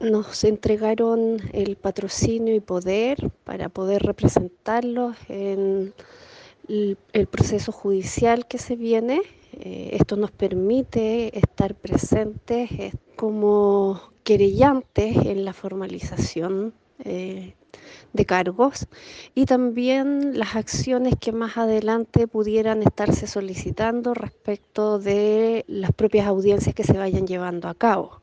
nos entregaron el patrocinio y poder para poder representarlos en el proceso judicial que se viene. Eh, esto nos permite estar presentes eh, como querellantes en la formalización eh, de cargos y también las acciones que más adelante pudieran estarse solicitando respecto de las propias audiencias que se vayan llevando a cabo.